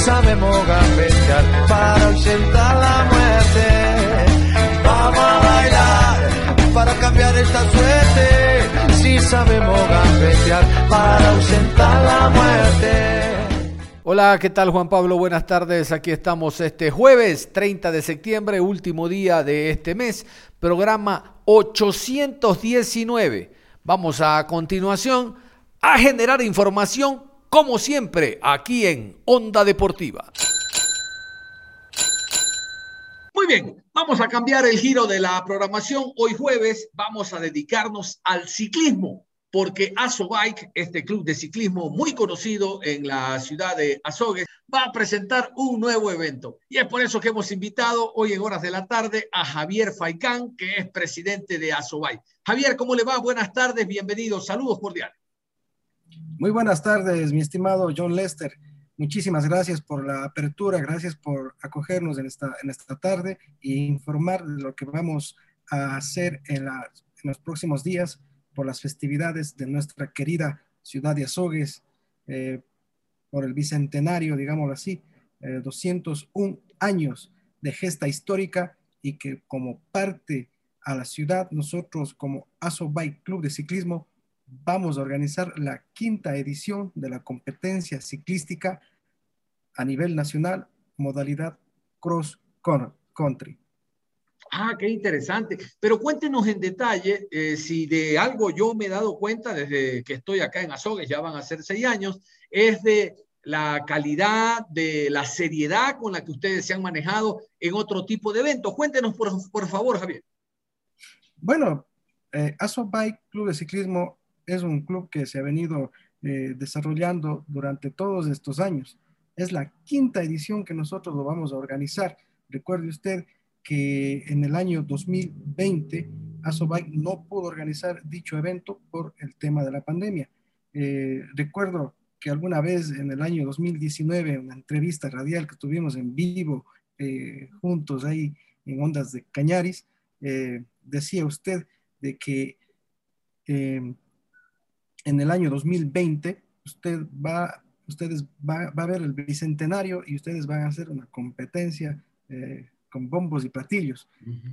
Sabemos gambetear para ausentar la muerte. Vamos a bailar para cambiar esta suerte. Si sabemos gambetear para ausentar la muerte. Hola, ¿qué tal Juan Pablo? Buenas tardes. Aquí estamos este jueves 30 de septiembre, último día de este mes, programa 819. Vamos a continuación a generar información como siempre, aquí en Onda Deportiva. Muy bien, vamos a cambiar el giro de la programación. Hoy jueves vamos a dedicarnos al ciclismo, porque Bike, este club de ciclismo muy conocido en la ciudad de Azogues, va a presentar un nuevo evento. Y es por eso que hemos invitado hoy en horas de la tarde a Javier Faicán, que es presidente de Bike. Javier, ¿cómo le va? Buenas tardes, bienvenido, saludos cordiales. Muy buenas tardes, mi estimado John Lester. Muchísimas gracias por la apertura, gracias por acogernos en esta, en esta tarde e informar de lo que vamos a hacer en, los próximos días por las festividades de nuestra querida ciudad de Azogues, eh, por el bicentenario, digámoslo así, 201 eh, años de gesta histórica y que como parte a la ciudad, nosotros como Azo Bike Club de Ciclismo vamos a organizar la quinta edición de la competencia ciclística a nivel nacional, modalidad cross country. Ah, qué interesante. Pero cuéntenos en detalle eh, si de algo yo me he dado cuenta desde que estoy acá en Azogues, ya van a ser seis años, es de la calidad, de la seriedad con la que ustedes se han manejado en otro tipo de eventos. Cuéntenos, por, por favor, Javier. Bueno, eh, Azo Bike Club de Ciclismo es un club que se ha venido eh, desarrollando durante todos estos años. Es la quinta edición que nosotros lo vamos a organizar. Recuerde usted que en el año 2020 Asobike no pudo organizar dicho evento por el tema de la pandemia. Eh, recuerdo que alguna vez en el año 2019, en una entrevista radial que tuvimos en vivo eh, juntos ahí en Ondas de Cañaris, decía usted de que en el año 2020 usted va, ustedes va, a ver el bicentenario y ustedes van a hacer una competencia eh, con bombos y platillos.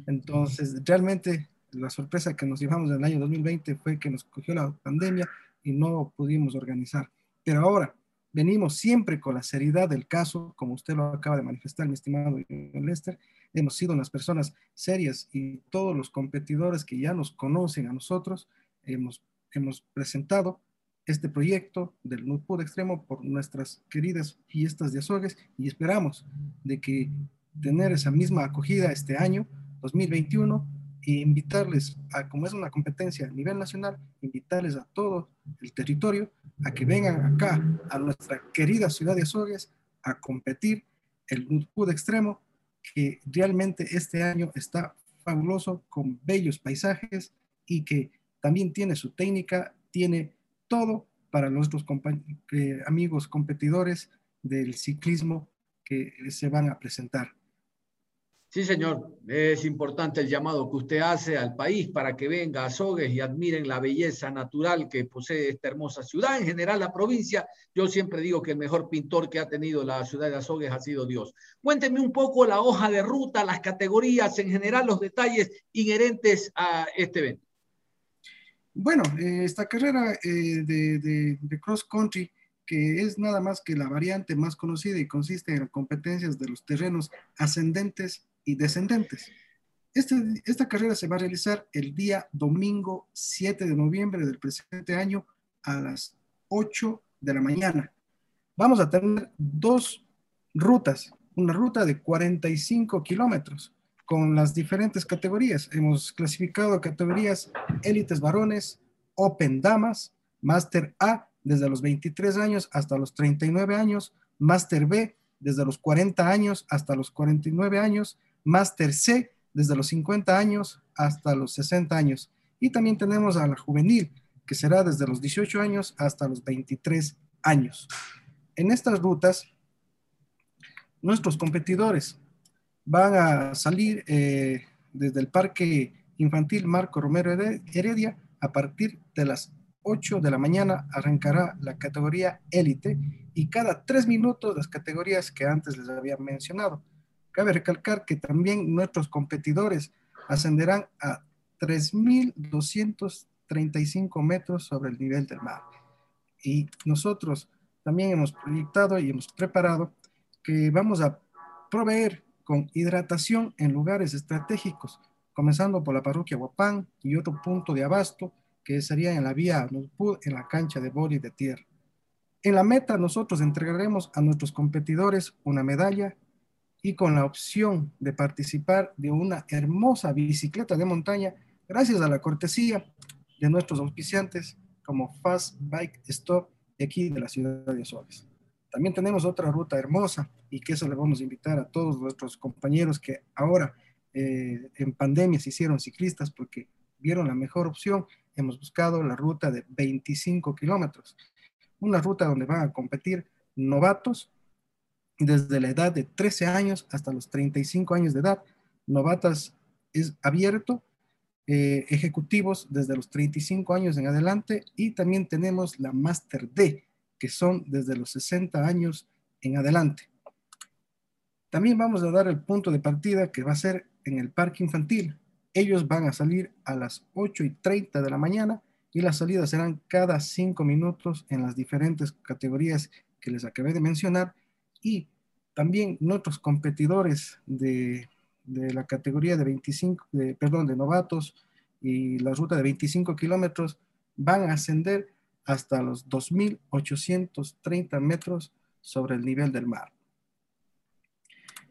Entonces, realmente la sorpresa que nos llevamos en el año 2020 fue que nos cogió la pandemia y no pudimos organizar. Pero ahora venimos siempre con la seriedad del caso, como usted lo acaba de manifestar, mi estimado Lester. Hemos sido unas personas serias y todos los competidores que ya nos conocen a nosotros, hemos hemos presentado este proyecto del de Extremo por nuestras queridas fiestas de Azogues y esperamos de que tener esa misma acogida este año, 2021, e invitarles a, como es una competencia a nivel nacional, invitarles a todo el territorio a que vengan acá a nuestra querida ciudad de Azogues a competir el de Extremo, que realmente este año está fabuloso con bellos paisajes y que también tiene su técnica, tiene todo para nuestros eh, amigos competidores del ciclismo que se van a presentar. Sí, señor, es importante el llamado que usted hace al país para que venga a Sogues y admiren la belleza natural que posee esta hermosa ciudad. En general, la provincia, yo siempre digo que el mejor pintor que ha tenido la ciudad de Azogues ha sido Dios. Cuénteme un poco la hoja de ruta, las categorías, en general los detalles inherentes a este evento. Bueno, eh, esta carrera eh, de, cross country, que es nada más que la variante más conocida y consiste en competencias de los terrenos ascendentes y descendentes. Este, esta carrera se va a realizar el día domingo 7 de noviembre del presente año a las 8 de la mañana. Vamos a tener dos rutas, una ruta de 45 kilómetros con las diferentes categorías. Hemos clasificado categorías élites varones, Open Damas, Master A desde los 23 años hasta los 39 años, Master B desde los 40 años hasta los 49 años, Master C desde los 50 años hasta los 60 años. Y también tenemos a la juvenil, que será desde los 18 años hasta los 23 años. En estas rutas, nuestros competidores van a salir eh, desde el Parque Infantil Marco Romero Heredia a partir de las 8 de la mañana arrancará la categoría élite y cada tres minutos las categorías que antes les había mencionado. Cabe recalcar que también nuestros competidores ascenderán a 3.235 metros sobre el nivel del mar. Y nosotros también hemos proyectado y hemos preparado que vamos a proveer con hidratación en lugares estratégicos, comenzando por la parroquia Huapán y otro punto de abasto que sería en la vía en la cancha de boli de tierra. En la meta nosotros entregaremos a nuestros competidores una medalla y con la opción de participar de una hermosa bicicleta de montaña gracias a la cortesía de nuestros auspiciantes como Fast Bike Stop de aquí de la ciudad de Azogues. También tenemos otra ruta hermosa y que eso le vamos a invitar a todos nuestros compañeros que ahora eh, en pandemia se hicieron ciclistas porque vieron la mejor opción. Hemos buscado la ruta de 25 kilómetros, una ruta donde van a competir novatos desde la edad de 13 años hasta los 35 años de edad. Novatas es abierto, eh, ejecutivos desde los 35 años en adelante y también tenemos la Master D, que son desde los 60 años en adelante. También vamos a dar el punto de partida que va a ser en el parque infantil. Ellos van a salir a las 8 y 30 de la mañana y las salidas serán cada 5 minutos en las diferentes categorías que les acabé de mencionar y también nuestros competidores de, la categoría de 25, de, perdón, de novatos y la ruta de 25 kilómetros van a ascender hasta los 2.830 metros sobre el nivel del mar.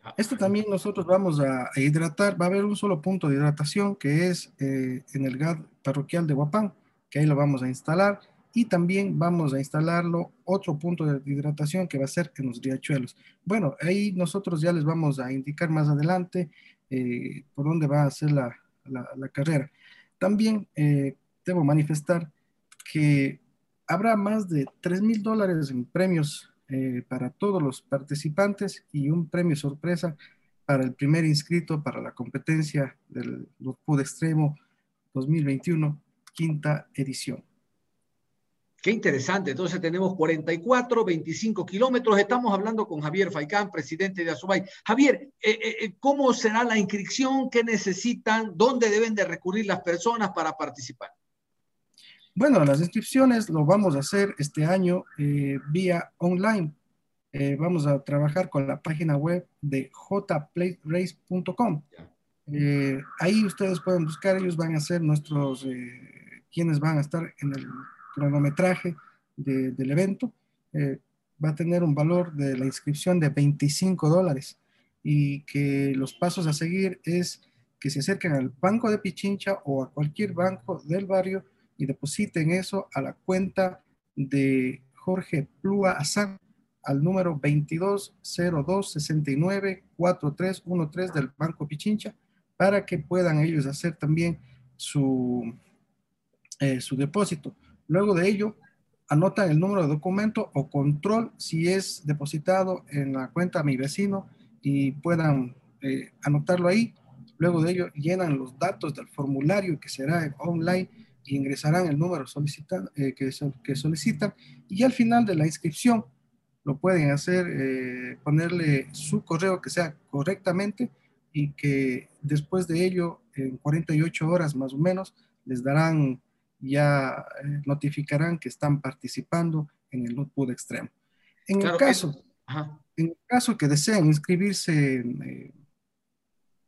Ah, Esto también nosotros vamos a hidratar, va a haber un solo punto de hidratación que es eh, en el GAD parroquial de Huapán, que ahí lo vamos a instalar y también vamos a instalarlo otro punto de hidratación que va a ser en los riachuelos. Bueno, ahí nosotros ya les vamos a indicar más adelante eh, por dónde va a ser la, la, carrera. También eh, debo manifestar que habrá más de 3 mil dólares en premios eh, para todos los participantes y un premio sorpresa para el primer inscrito para la competencia del PUD Extremo 2021, quinta edición. Qué interesante. Entonces tenemos 44, 25 kilómetros. Estamos hablando con Javier Faicán, presidente de Azubay. Javier, eh, eh, ¿cómo será la inscripción? ¿Qué necesitan? ¿Dónde deben de recurrir las personas para participar? Bueno, las inscripciones lo vamos a hacer este año vía online. vamos a trabajar con la página web de jplayrace.com. ahí ustedes pueden buscar, ellos van a ser nuestros, quienes van a estar en el cronometraje del evento, eh, va a tener un valor de la inscripción de 25 dólares y que los pasos a seguir es que se acerquen al banco de Pichincha o a cualquier banco del barrio y depositen eso a la cuenta de Jorge Plúa Azán al número 2202694313 del Banco Pichincha para que puedan ellos hacer también su, eh, su depósito. Luego de ello, anotan el número de documento o control si es depositado en la cuenta de mi vecino y puedan eh, anotarlo ahí. Luego de ello, llenan los datos del formulario que será online ingresarán el número eh, que, que, solicitan. Y al final de la inscripción, lo pueden hacer, eh, ponerle su correo que sea correctamente y que después de ello, en 48 horas más o menos, les darán ya eh, notificarán que están participando en el notebook extremo. En, el caso, en el caso que deseen inscribirse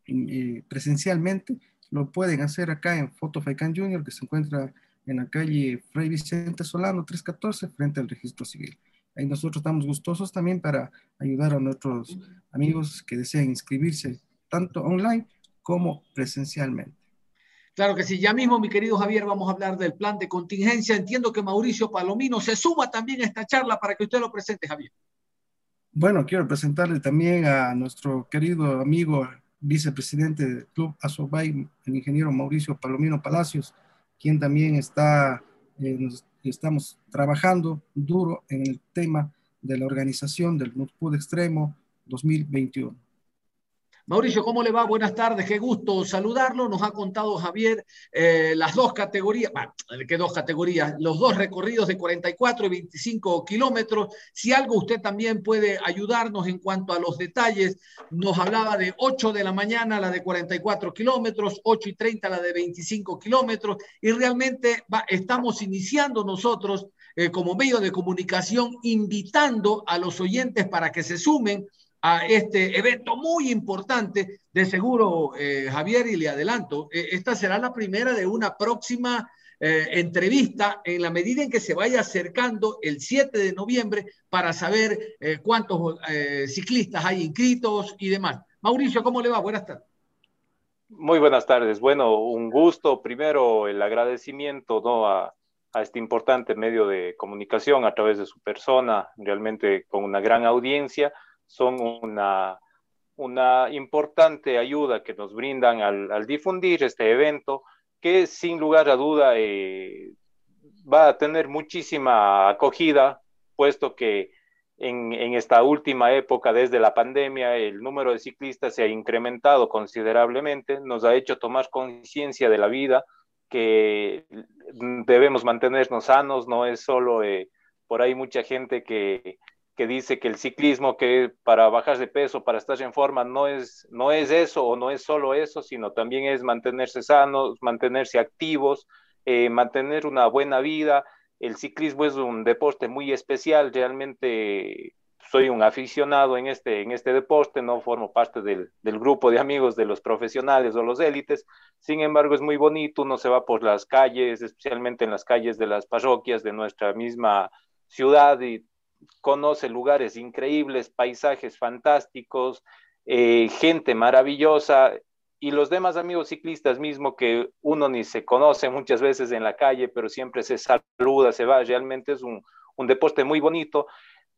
eh, presencialmente, lo pueden hacer acá en Foto Faikan Junior, que se encuentra en la calle Fray Vicente Solano 314, frente al registro civil. Ahí nosotros estamos gustosos también para ayudar a nuestros amigos que desean inscribirse tanto online como presencialmente. Claro que sí, ya mismo, mi querido Javier, vamos a hablar del plan de contingencia. Entiendo que Mauricio Palomino se suma también a esta charla para que usted lo presente, Javier. Bueno, quiero presentarle también a nuestro querido amigo vicepresidente del Club Asobay, el ingeniero Mauricio Palomino Palacios, quien también está, eh, estamos trabajando duro en el tema de la organización del NUTPUD Extremo 2021. Mauricio, ¿cómo le va? Buenas tardes, qué gusto saludarlo. Nos ha contado Javier eh, las dos categorías, ¿qué dos categorías? Los dos recorridos de 44 y 25 kilómetros. Si algo usted también puede ayudarnos en cuanto a los detalles, nos hablaba de 8 de la mañana la de 44 kilómetros, 8 y 30 la de 25 kilómetros, y realmente estamos iniciando nosotros eh, como medio de comunicación invitando a los oyentes para que se sumen a este evento muy importante. De seguro, eh, Javier, y le adelanto, eh, esta será la primera de una próxima eh, entrevista en la medida en que se vaya acercando el 7 de noviembre para saber cuántos ciclistas hay inscritos y demás. Mauricio, ¿cómo le va? Buenas tardes. Muy buenas tardes. Bueno, un gusto. Primero, el agradecimiento ¿no? a, a este importante medio de comunicación a través de su persona, realmente con una gran audiencia son una, una importante ayuda que nos brindan al, difundir este evento, que sin lugar a duda eh, va a tener muchísima acogida, puesto que en, en, esta última época, desde la pandemia, el número de ciclistas se ha incrementado considerablemente, nos ha hecho tomar conciencia de la vida, que debemos mantenernos sanos, no es solo eh, por ahí mucha gente que que dice que el ciclismo, que para bajar de peso, para estar en forma, no es, no es eso o no es solo eso, sino también es mantenerse sanos, mantenerse activos, eh, mantener una buena vida. El ciclismo es un deporte muy especial, realmente soy un aficionado en este, en este deporte, no formo parte del, del, grupo de amigos de los profesionales o los élites, sin embargo es muy bonito, uno se va por las calles, especialmente en las calles de las parroquias de nuestra misma ciudad conoce lugares increíbles, paisajes fantásticos, eh, gente maravillosa y los demás amigos ciclistas mismo que uno ni se conoce muchas veces en la calle, pero siempre se saluda, se va, realmente es un, deporte muy bonito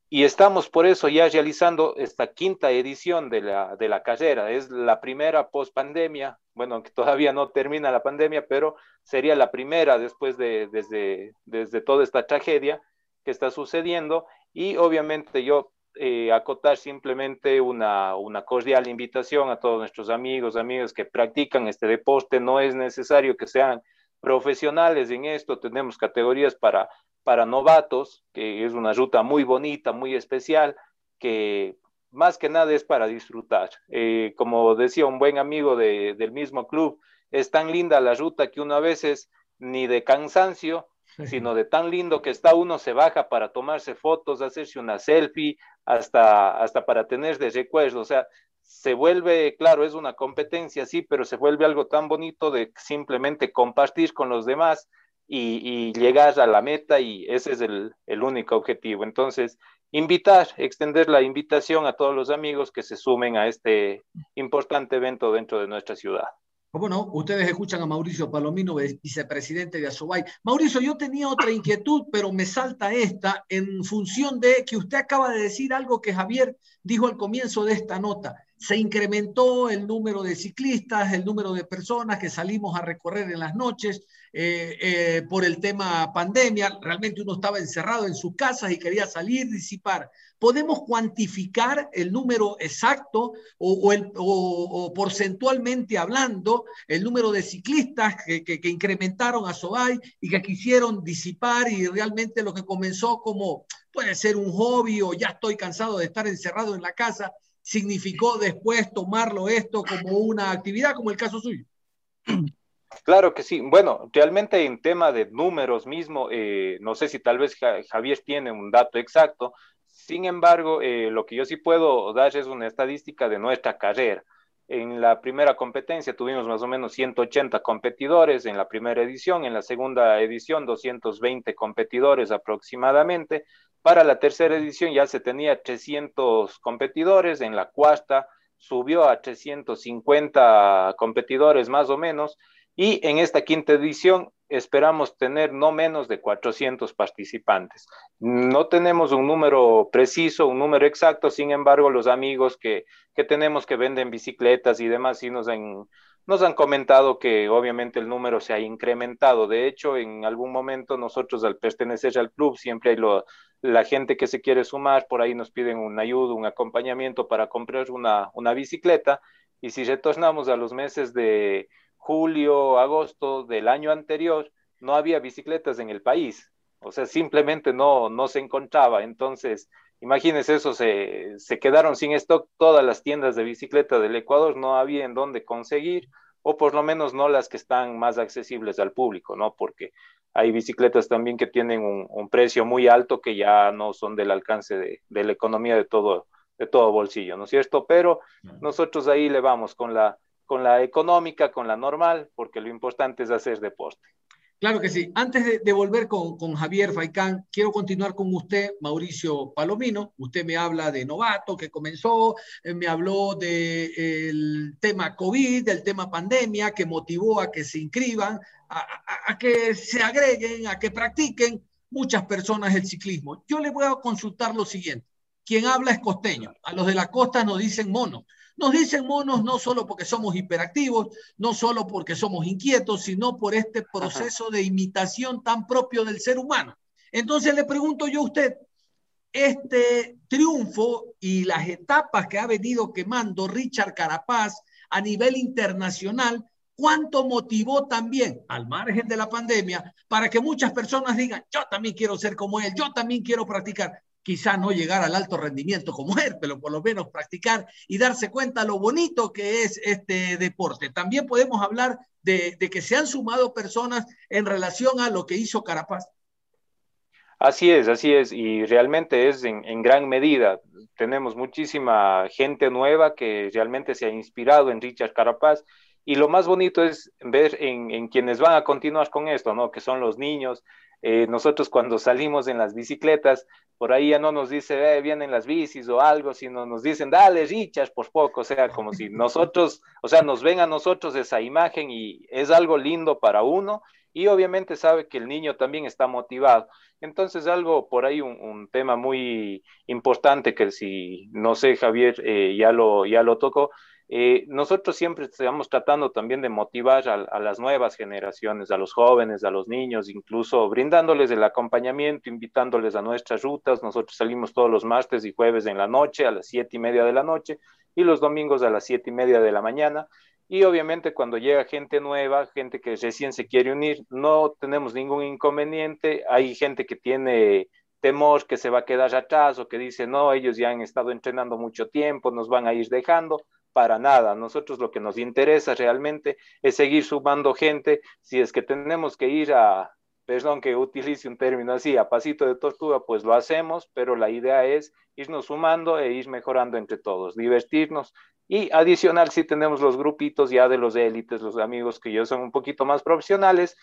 y estamos por eso ya realizando esta quinta edición de la, de la carrera. Es la primera post pandemia, bueno, que todavía no termina la pandemia, pero sería la primera después de desde, desde toda esta tragedia que está sucediendo y obviamente yo eh, acotar simplemente una, una, cordial invitación a todos nuestros amigos, amigas que practican este deporte. No es necesario que sean profesionales en esto. Tenemos categorías para, para novatos, que es una ruta muy bonita, muy especial, que más que nada es para disfrutar. Eh, como decía un buen amigo de, del mismo club, es tan linda la ruta que uno a veces ni de cansancio sino de tan lindo que está uno se baja para tomarse fotos, hacerse una selfie, hasta, hasta para tener de recuerdo. O sea, se vuelve, claro, es una competencia, sí, pero se vuelve algo tan bonito de simplemente compartir con los demás y, llegar a la meta y ese es el, el único objetivo. Entonces, invitar, extender la invitación a todos los amigos que se sumen a este importante evento dentro de nuestra ciudad. ¿Cómo no? Ustedes escuchan a Mauricio Palomino, vicepresidente de Asobay. Mauricio, yo tenía otra inquietud, pero me salta esta en función de que usted acaba de decir algo que Javier dijo al comienzo de esta nota. Se incrementó el número de ciclistas, el número de personas que salimos a recorrer en las noches eh, eh, por el tema pandemia. Realmente uno estaba encerrado en sus casas y quería salir, disipar. ¿Podemos cuantificar el número exacto o, porcentualmente hablando el número de ciclistas que, incrementaron a Sobay y que quisieron disipar y realmente lo que comenzó como puede ser un hobby o ya estoy cansado de estar encerrado en la casa, significó después tomarlo esto como una actividad, como el caso suyo? Claro que sí. Bueno, realmente en tema de números mismo, eh, no sé si tal vez Javier tiene un dato exacto, sin embargo, eh, lo que yo sí puedo dar es una estadística de nuestra carrera. En la primera competencia tuvimos más o menos 180 competidores en la primera edición, en la segunda edición 220 competidores aproximadamente. Para la tercera edición ya se tenía 300 competidores, en la cuarta subió a 350 competidores más o menos y en esta quinta edición esperamos tener no menos de 400 participantes. No tenemos un número preciso, un número exacto, sin embargo, los amigos que, que tenemos que venden bicicletas y demás sí nos han, nos han comentado que obviamente el número se ha incrementado. De hecho, en algún momento nosotros al pertenecer al club siempre hay la gente que se quiere sumar, por ahí nos piden una ayuda, un acompañamiento para comprar una, una bicicleta. Y si retornamos a los meses de julio, agosto del año anterior, no había bicicletas en el país. O sea, simplemente no, no se encontraba. Entonces, imagínense eso, se, se quedaron sin stock todas las tiendas de bicicleta del Ecuador, no había en dónde conseguir, o por lo menos no las que están más accesibles al público, ¿no? Porque hay bicicletas también que tienen un, un precio muy alto que ya no son del alcance de, de, la economía de todo, de todo bolsillo, ¿no es cierto? Pero nosotros ahí le vamos con la con la económica, con la normal, porque lo importante es hacer deporte. Claro que sí. Antes de, volver con, con, Javier Faicán, quiero continuar con usted, Mauricio Palomino. Usted me habla de novato que comenzó, eh, me habló del de, tema COVID, del tema pandemia, que motivó a que se inscriban, a, a, que se agreguen, a que practiquen muchas personas el ciclismo. Yo le voy a consultar lo siguiente. Quien habla es costeño. A los de la costa nos dicen mono. Nos dicen monos no solo porque somos hiperactivos, no solo porque somos inquietos, sino por este proceso Ajá. de imitación tan propio del ser humano. Entonces le pregunto yo a usted, este triunfo y las etapas que ha venido quemando Richard Carapaz a nivel internacional, ¿cuánto motivó también, al margen de la pandemia, para que muchas personas digan, yo también quiero ser como él, yo también quiero practicar? Quizá no llegar al alto rendimiento como él, pero por lo menos practicar y darse cuenta lo bonito que es este deporte. También podemos hablar de, que se han sumado personas en relación a lo que hizo Carapaz. Así es, así es, y realmente es en, en, gran medida. Tenemos muchísima gente nueva que realmente se ha inspirado en Richard Carapaz, y lo más bonito es ver en, en quienes van a continuar con esto, ¿no? Que son los niños, eh, nosotros cuando salimos en las bicicletas, por ahí ya no nos dice, eh, vienen las bicis o algo, sino nos dicen, dale, Richard, por poco, o sea, como si nosotros, o sea, nos ven a nosotros esa imagen y es algo lindo para uno y obviamente sabe que el niño también está motivado. Entonces, algo por ahí, un, un tema muy importante que si, no sé, Javier, eh, ya, lo, ya lo tocó, eh, nosotros siempre estamos tratando también de motivar a, a, las nuevas generaciones, a los jóvenes, a los niños, incluso brindándoles el acompañamiento, invitándoles a nuestras rutas. Nosotros salimos todos los martes y jueves en la noche, a las siete y media de la noche, y los domingos a las siete y media de la mañana. Y obviamente cuando llega gente nueva, gente que recién se quiere unir, no tenemos ningún inconveniente. Hay gente que tiene temor que se va a quedar atrás o que dice, no, ellos ya han estado entrenando mucho tiempo, nos van a ir dejando para nada. Nosotros lo que nos interesa realmente es seguir sumando gente. Si es que tenemos que ir a, perdón que utilice un término así, a pasito de tortuga, pues lo hacemos, pero la idea es irnos sumando e ir mejorando entre todos, divertirnos. Y adicional, si tenemos los grupitos ya de los élites, los amigos que ya son un poquito más profesionales,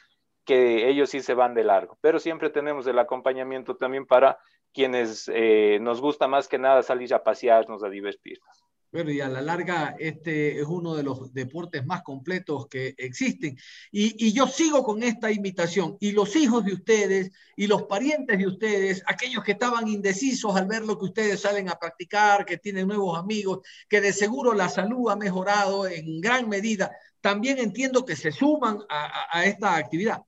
que ellos sí se van de largo, pero siempre tenemos el acompañamiento también para quienes eh, nos gusta más que nada salir a pasearnos, a divertirnos. Bueno, y a la larga este es uno de los deportes más completos que existen. Y, y, yo sigo con esta invitación. Y los hijos de ustedes y los parientes de ustedes, aquellos que estaban indecisos al ver lo que ustedes salen a practicar, que tienen nuevos amigos, que de seguro la salud ha mejorado en gran medida, también entiendo que se suman a, a, a esta actividad.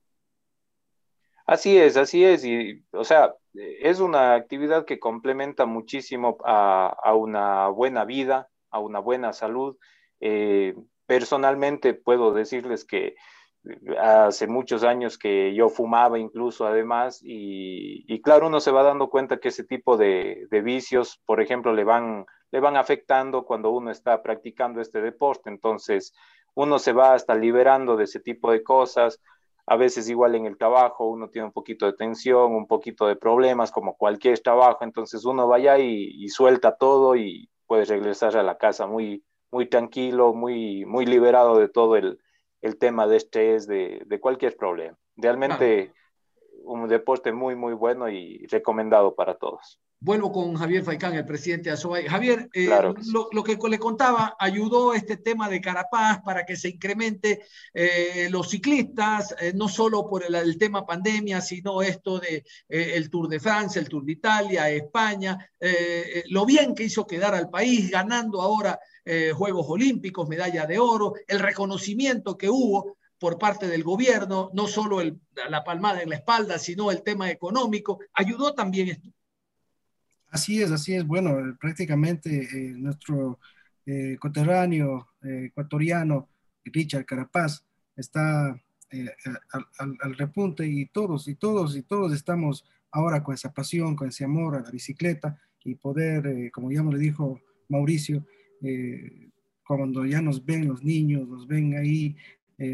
Así es, así es. Y, o sea, es una actividad que complementa muchísimo a, una buena vida, a una buena salud. Eh, personalmente puedo decirles que hace muchos años que yo fumaba incluso además y, y claro, uno se va dando cuenta que ese tipo de, de, vicios, por ejemplo, le van, le van afectando cuando uno está practicando este deporte. Entonces, uno se va hasta liberando de ese tipo de cosas a veces igual en el trabajo uno tiene un poquito de tensión, un poquito de problemas, como cualquier trabajo, entonces uno vaya y, y suelta todo y puede regresar a la casa muy, muy tranquilo, muy, muy liberado de todo el, el tema de estrés, de, de cualquier problema. Realmente un deporte muy, muy bueno y recomendado para todos. Vuelvo con Javier Faicán, el presidente de Asobay. Javier, eh, lo, que le contaba, ayudó este tema de Carapaz para que se incremente eh, los ciclistas, eh, no solo por el, tema pandemia, sino esto de el Tour de Francia, el Tour de Italia, España, lo bien que hizo quedar al país, ganando ahora Juegos Olímpicos, medalla de oro, el reconocimiento que hubo por parte del gobierno, no solo la palmada en la espalda, sino el tema económico, ayudó también esto. Así es, así es. Bueno, prácticamente eh, nuestro eh, coterráneo eh, ecuatoriano, Richard Carapaz, está al, repunte y todos, y todos, y todos estamos ahora con esa pasión, con ese amor a la bicicleta y poder, como ya me dijo Mauricio, cuando ya nos ven los niños, nos ven ahí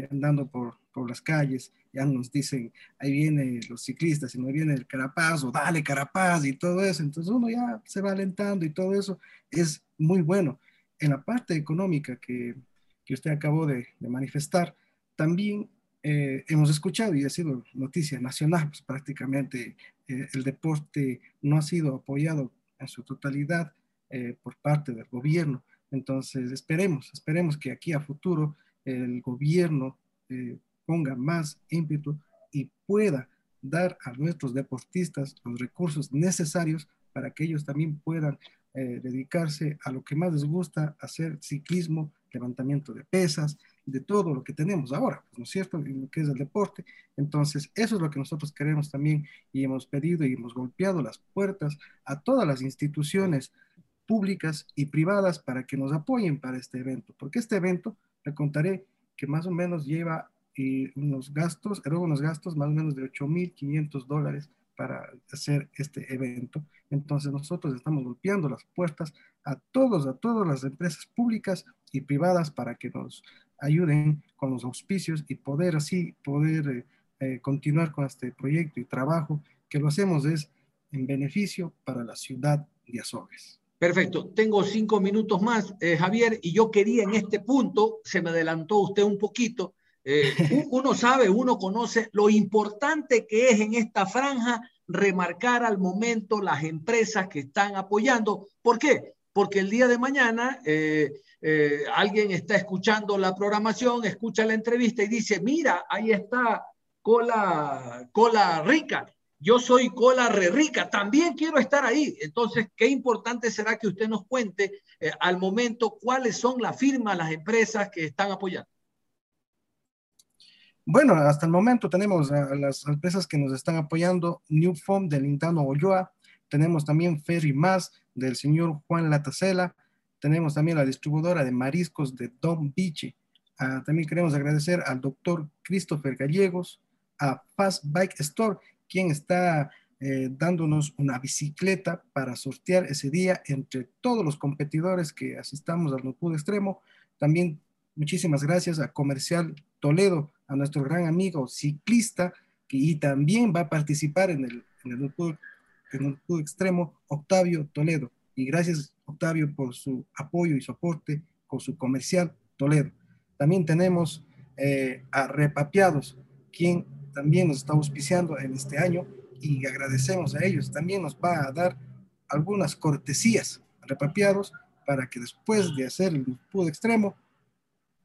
andando por las calles, ya nos dicen, ahí vienen los ciclistas y no viene el carapaz o dale carapaz y todo eso. Entonces uno ya se va alentando y todo eso es muy bueno. En la parte económica que, que usted acabó de, de manifestar, también eh, hemos escuchado y ha sido noticia nacional, pues prácticamente eh, el deporte no ha sido apoyado en su totalidad eh, por parte del gobierno. Entonces esperemos, esperemos que aquí a futuro el gobierno ponga más ímpetu y pueda dar a nuestros deportistas los recursos necesarios para que ellos también puedan eh, dedicarse a lo que más les gusta, hacer ciclismo, levantamiento de pesas, de todo lo que tenemos ahora, ¿no es cierto? En lo que es el deporte. Entonces, eso es lo que nosotros queremos también y hemos pedido y hemos golpeado las puertas a todas las instituciones públicas y privadas para que nos apoyen para este evento, porque este evento, le contaré que más o menos lleva y unos gastos, eran unos gastos más o menos de 8.500 dólares para hacer este evento. Entonces nosotros estamos golpeando las puertas a todos, a todas las empresas públicas y privadas para que nos ayuden con los auspicios y poder así, poder eh, eh, continuar con este proyecto y trabajo que lo hacemos es en beneficio para la ciudad de Azogues. Perfecto, tengo cinco minutos más, eh, Javier, y yo quería en este punto, se me adelantó usted un poquito, eh, uno sabe, uno conoce lo importante que es en esta franja remarcar al momento las empresas que están apoyando. ¿Por qué? Porque el día de mañana eh, eh, alguien está escuchando la programación, escucha la entrevista y dice, mira, ahí está Cola, Cola Rica. Yo soy Cola Re Rica, también quiero estar ahí. Entonces, qué importante será que usted nos cuente al momento cuáles son las firmas, las empresas que están apoyando. Bueno, hasta el momento tenemos a las empresas que nos están apoyando, New Form de Lintano Olloa, tenemos también Ferry Más del señor Juan Latacela, tenemos también la distribuidora de mariscos de Don Beach. Ah, también queremos agradecer al doctor Christopher Gallegos, a Fast Bike Store, quien está eh, dándonos una bicicleta para sortear ese día entre todos los competidores que asistamos al Nupudo Extremo. También muchísimas gracias a Comercial Toledo, a nuestro gran amigo ciclista, que y también va a participar en el, en el, en el extremo, Octavio Toledo. Y gracias, Octavio, por su apoyo y soporte con su comercial Toledo. También tenemos eh, a Repapiados, quien también nos está auspiciando en este año y agradecemos a ellos. También nos va a dar algunas cortesías Repapiados para que después de hacer el pudo extremo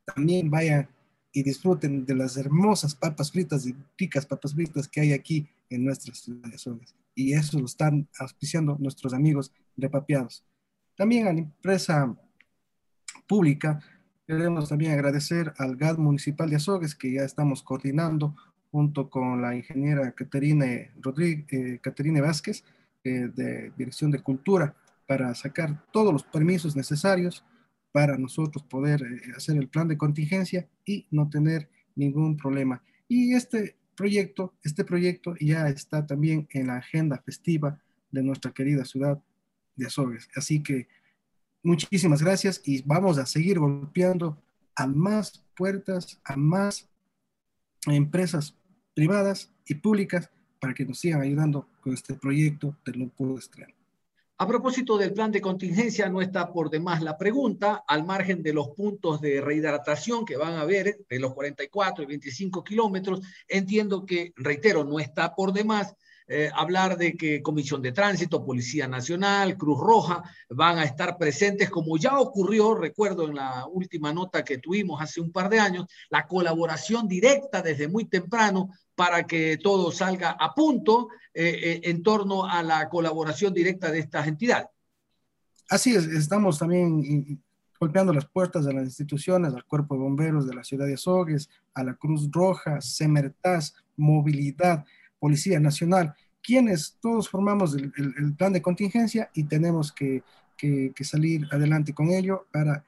también vayan y disfruten de las hermosas papas fritas y ricas papas fritas que hay aquí en nuestras ciudades. Y eso lo están auspiciando nuestros amigos de Papiados. También a la empresa pública, queremos también agradecer al GAD Municipal de Azogues, que ya estamos coordinando junto con la ingeniera Caterina, Rodríguez, eh, Caterina Vázquez, eh, de Dirección de Cultura, para sacar todos los permisos necesarios para nosotros poder eh, hacer el plan de contingencia y no tener ningún problema. Y este proyecto, este proyecto ya está también en la agenda festiva de nuestra querida ciudad de Azogues. Así que muchísimas gracias y vamos a seguir golpeando a más puertas, a más empresas privadas y públicas para que nos sigan ayudando con este proyecto del Nuevo Estreno. A propósito del plan de contingencia, no está por demás la pregunta, al margen de los puntos de rehidratación que van a haber de los 44 y 25 kilómetros, entiendo que, reitero, no está por demás eh, hablar de que Comisión de Tránsito, Policía Nacional, Cruz Roja van a estar presentes, como ya ocurrió, recuerdo en la última nota que tuvimos hace un par de años, la colaboración directa desde muy temprano para que todo salga a punto eh, eh, en torno a la colaboración directa de estas entidades. Así es, estamos también golpeando las puertas de las instituciones, al Cuerpo de Bomberos de la ciudad de Azogues, a la Cruz Roja, Semertas, Movilidad, Policía Nacional, quienes todos formamos el, plan de contingencia y tenemos que, que, salir adelante con ello para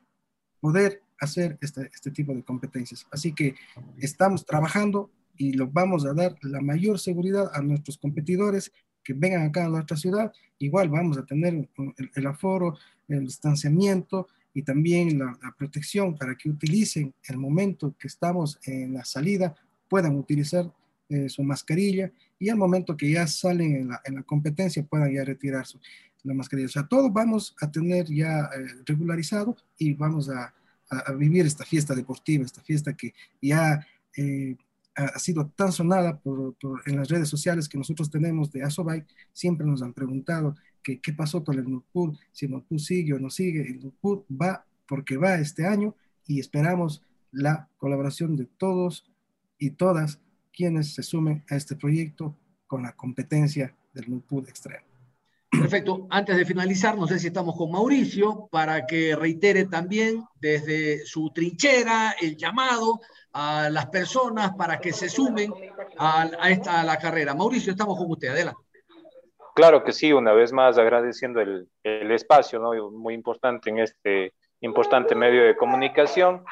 poder hacer este, este tipo de competencias. Así que estamos trabajando y lo vamos a dar la mayor seguridad a nuestros competidores que vengan acá a nuestra ciudad. Igual vamos a tener el, el aforo, el distanciamiento, y también la, protección para que utilicen el momento que estamos en la salida, puedan utilizar eh, su mascarilla y al momento que ya salen en la, en la competencia puedan ya retirar su, la mascarilla. O sea, todo vamos a tener ya eh, regularizado y vamos a, a, vivir esta fiesta deportiva, esta fiesta que ya eh, ha sido tan sonada por, por, en las redes sociales que nosotros tenemos de Asobike, siempre nos han preguntado qué pasó con el Nutpur, si el Nutpur sigue o no sigue. El Nutpur va porque va este año y esperamos la colaboración de todos y todas quienes se sumen a este proyecto con la competencia del Nutpur extremo. Perfecto. Antes de finalizar, no sé si estamos con Mauricio para que reitere también desde su trinchera el llamado a las personas para que se sumen a, esta a la carrera. Mauricio, estamos con usted. Adelante. Claro que sí, una vez más agradeciendo el, el espacio, ¿no? muy importante en este importante medio de comunicación.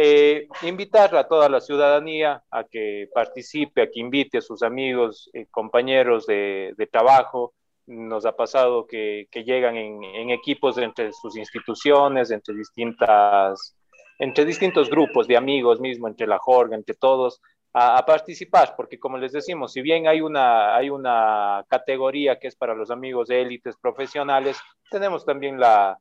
Eh, invitar a toda la ciudadanía a que participe, a que invite a sus amigos, eh, compañeros de, trabajo. Nos ha pasado que, llegan en, equipos entre sus instituciones, entre distintas, entre distintos grupos de amigos mismo, entre la jorga, entre todos, a, participar, porque como les decimos, si bien hay una, hay una categoría que es para los amigos de élites profesionales, tenemos también la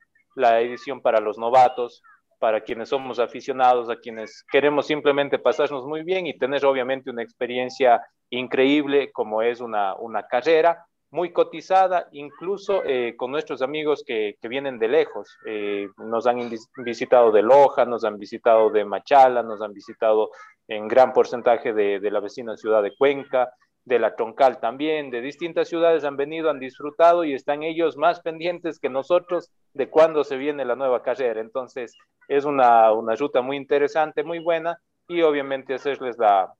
edición para los novatos, para quienes somos aficionados, a quienes queremos simplemente pasarnos muy bien y tener obviamente una experiencia increíble como es una, una carrera muy cotizada, incluso eh, con nuestros amigos que, que vienen de lejos. Eh, nos han visitado de Loja, nos han visitado de Machala, nos han visitado en gran porcentaje de, de la vecina ciudad de Cuenca, de la Troncal también, de distintas ciudades han venido, han disfrutado y están ellos más pendientes que nosotros de cuándo se viene la nueva carrera. Entonces, es una, una ruta muy interesante, muy buena y obviamente hacerles la,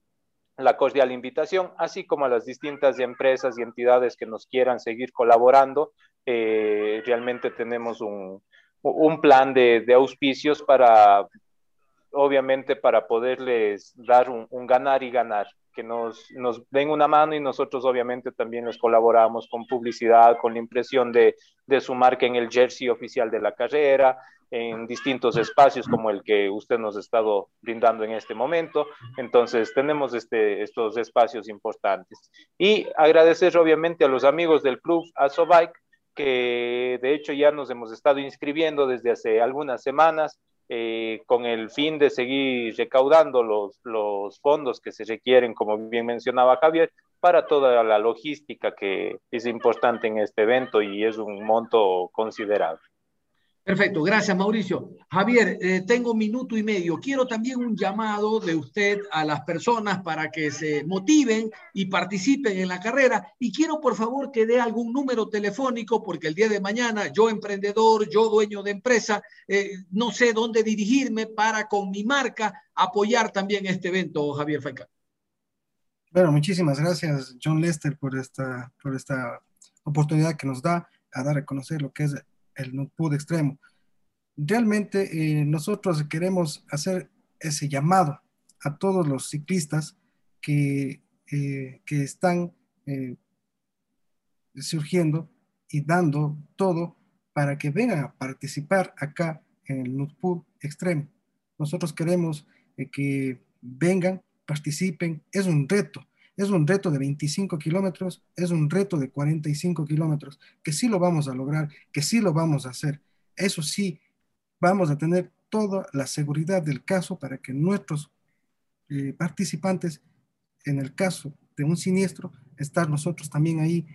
la cordial invitación, así como a las distintas empresas y entidades que nos quieran seguir colaborando. Eh, realmente tenemos un, un plan de, de, auspicios para, obviamente, para poderles dar un, ganar y ganar, que nos, nos den una mano y nosotros obviamente también les colaboramos con publicidad, con la impresión de, de su marca en el jersey oficial de la carrera, en distintos espacios como el que usted nos ha estado brindando en este momento. Entonces, tenemos este, estos espacios importantes. Y agradecer obviamente a los amigos del club Asobike, que de hecho ya nos hemos estado inscribiendo desde hace algunas semanas eh, con el fin de seguir recaudando los, los fondos que se requieren, como bien mencionaba Javier, para toda la logística que es importante en este evento y es un monto considerable. Perfecto, gracias Mauricio. Javier, eh, tengo un minuto y medio. Quiero también un llamado de usted a las personas para que se motiven y participen en la carrera. Y quiero por favor que dé algún número telefónico porque el día de mañana yo emprendedor, yo dueño de empresa, eh, no sé dónde dirigirme para con mi marca apoyar también este evento, Javier Falcán. Bueno, muchísimas gracias John Lester por esta, por esta oportunidad que nos da a dar a conocer lo que es el NUPUD extremo. Realmente eh, nosotros queremos hacer ese llamado a todos los ciclistas que, eh, que están eh, surgiendo y dando todo para que vengan a participar acá en el NUPUD extremo. Nosotros queremos que vengan, participen, es un reto, es un reto de 25 kilómetros, es un reto de 45 kilómetros, que sí lo vamos a lograr, que sí lo vamos a hacer. Eso sí, vamos a tener toda la seguridad del caso para que nuestros eh, participantes, en el caso de un siniestro, estar nosotros también ahí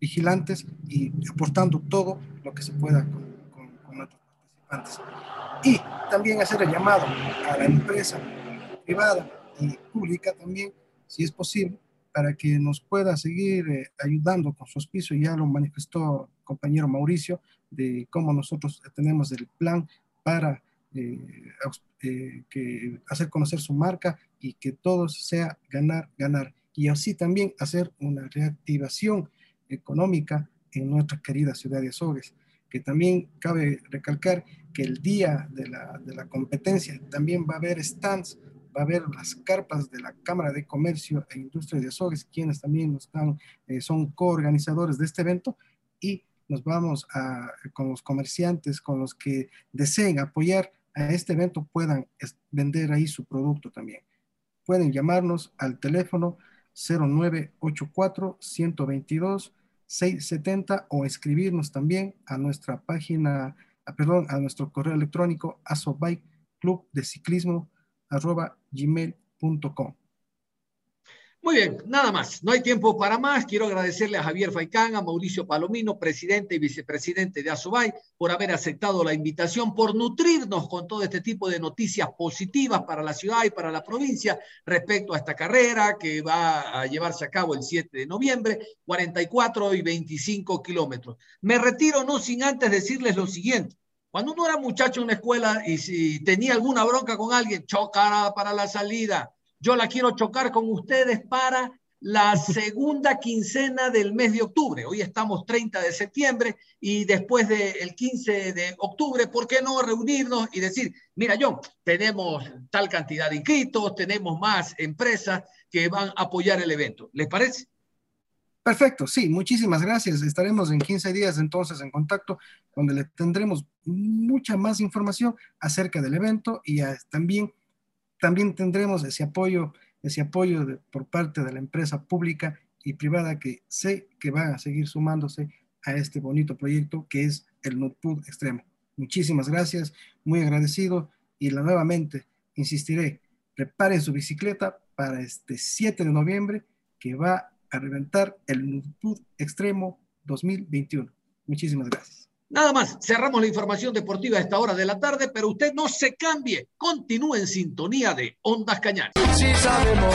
vigilantes y aportando todo lo que se pueda con, con, nuestros participantes. Y también hacer el llamado a la empresa privada y pública también, si es posible, para que nos pueda seguir eh, ayudando con su auspicio. Ya lo manifestó el compañero Mauricio de cómo nosotros tenemos el plan para eh, eh, que hacer conocer su marca y que todo sea ganar, ganar. Y así también hacer una reactivación económica en nuestra querida ciudad de Azogues, que también cabe recalcar que el día de la, de la competencia también va a haber stands, va a haber las carpas de la Cámara de Comercio e Industria de Azogues, quienes también están, eh, son coorganizadores de este evento, y nos vamos a, con los comerciantes, con los que deseen apoyar a este evento, puedan vender ahí su producto también. Pueden llamarnos al teléfono 0984 122 670 o escribirnos también a nuestra página, perdón, a nuestro correo electrónico asobike club de ciclismo arroba gmail.com. Muy bien, nada más. No hay tiempo para más. Quiero agradecerle a Javier Faicán, a Mauricio Palomino, presidente y vicepresidente de Asobay, por haber aceptado la invitación, por nutrirnos con todo este tipo de noticias positivas para la ciudad y para la provincia respecto a esta carrera que va a llevarse a cabo el 7 de noviembre, 44 y 25 kilómetros. Me retiro no sin antes decirles lo siguiente. Cuando uno era muchacho en la escuela y si tenía alguna bronca con alguien, chocara para la salida yo la quiero chocar con ustedes para la segunda quincena del mes de octubre. Hoy estamos 30 de septiembre y después del 15 de octubre, ¿por qué no reunirnos y decir, mira John, tenemos tal cantidad de inscritos, tenemos más empresas que van a apoyar el evento? ¿Les parece? Perfecto, sí, muchísimas gracias. Estaremos en 15 días entonces en contacto, donde le tendremos mucha más información acerca del evento y también también tendremos ese apoyo, ese apoyo por parte de la empresa pública y privada que sé que van a seguir sumándose a este bonito proyecto que es el Notpud Extremo. Muchísimas gracias, muy agradecido y la, nuevamente insistiré, preparen su bicicleta para este 7 de noviembre que va a reventar el Notpud Extremo 2021. Muchísimas gracias. Nada más, cerramos la información deportiva a esta hora de la tarde, pero usted no se cambie, continúe en sintonía de Ondas Cañares. Si sabemos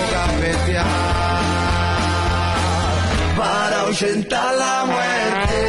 para la muerte.